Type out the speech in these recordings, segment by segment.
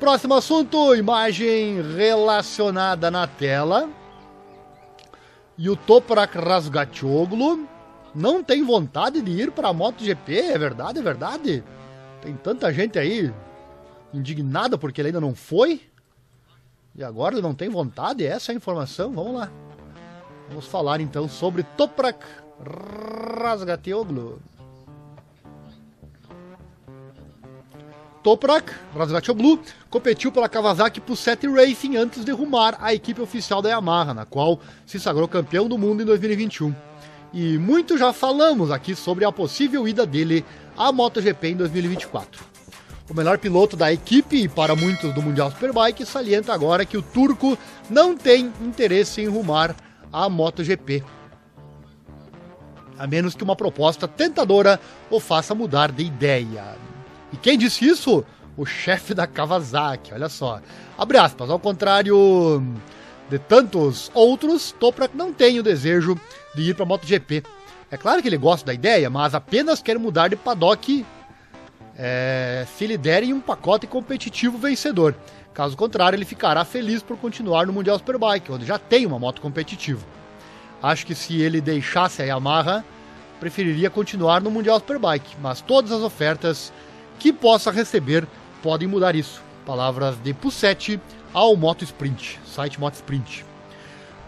Próximo assunto, imagem relacionada na tela. E o Toprak Razgatoglu não tem vontade de ir para a MotoGP, é verdade, é verdade? Tem tanta gente aí indignada porque ele ainda não foi. E agora ele não tem vontade, essa é a informação, vamos lá. Vamos falar então sobre Toprak Razgatoglu. Toprak Razgatoglu competiu pela Kawasaki Pusset Racing antes de rumar à equipe oficial da Yamaha, na qual se sagrou campeão do mundo em 2021. E muito já falamos aqui sobre a possível ida dele à MotoGP em 2024. O melhor piloto da equipe e para muitos do Mundial Superbike salienta agora que o turco não tem interesse em rumar à MotoGP. A menos que uma proposta tentadora o faça mudar de ideia. E quem disse isso? O chefe da Kawasaki, olha só. Abre aspas, ao contrário de tantos outros, Toprak não tem o desejo de ir para a MotoGP. É claro que ele gosta da ideia, mas apenas quer mudar de paddock é, se lhe derem um pacote competitivo vencedor. Caso contrário, ele ficará feliz por continuar no Mundial Superbike, onde já tem uma moto competitiva. Acho que se ele deixasse a Yamaha, preferiria continuar no Mundial Superbike, mas todas as ofertas que possa receber podem mudar isso. Palavras de Pussetti ao Moto Sprint, site Moto Sprint.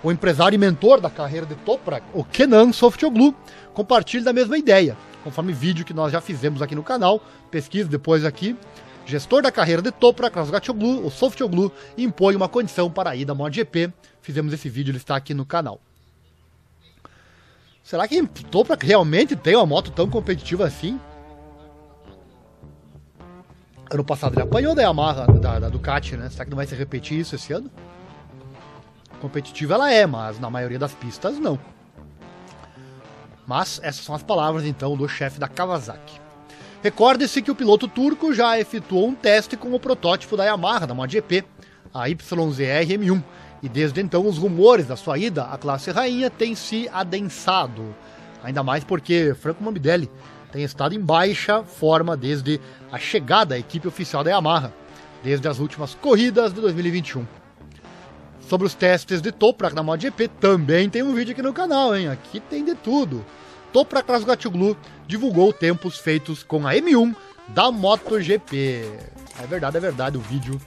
O empresário e mentor da carreira de Toprak, o Kenan Softoglu, compartilha da mesma ideia, conforme vídeo que nós já fizemos aqui no canal, pesquisa depois aqui. Gestor da carreira de Toprak, Razgatoglu, o Softoglu, impõe uma condição para a ida à MotoGP. Fizemos esse vídeo, ele está aqui no canal. Será que Toprak realmente tem uma moto tão competitiva assim? Ano passado ele apanhou da Yamaha, da, da Ducati, né? Será que não vai se repetir isso esse ano? Competitiva ela é, mas na maioria das pistas não. Mas essas são as palavras então do chefe da Kawasaki. Recorde-se que o piloto turco já efetuou um teste com o protótipo da Yamaha da MotoGP, a YZR M1, e desde então os rumores da sua ida à classe rainha têm se adensado. Ainda mais porque Franco Morbidelli tem estado em baixa forma desde a chegada à equipe oficial da Yamaha, desde as últimas corridas de 2021. Sobre os testes de Toprak na MotoGP, também tem um vídeo aqui no canal, hein? Aqui tem de tudo. Toprak Razgatoglu divulgou tempos feitos com a M1 da MotoGP. É verdade, é verdade, o vídeo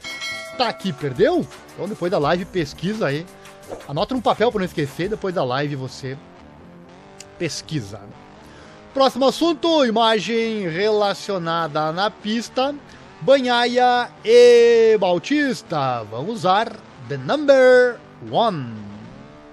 tá aqui, perdeu? Então depois da live pesquisa aí. Anota um papel para não esquecer, depois da live você pesquisa. Próximo assunto, imagem relacionada na pista. Banhaia e Bautista vão usar The Number One.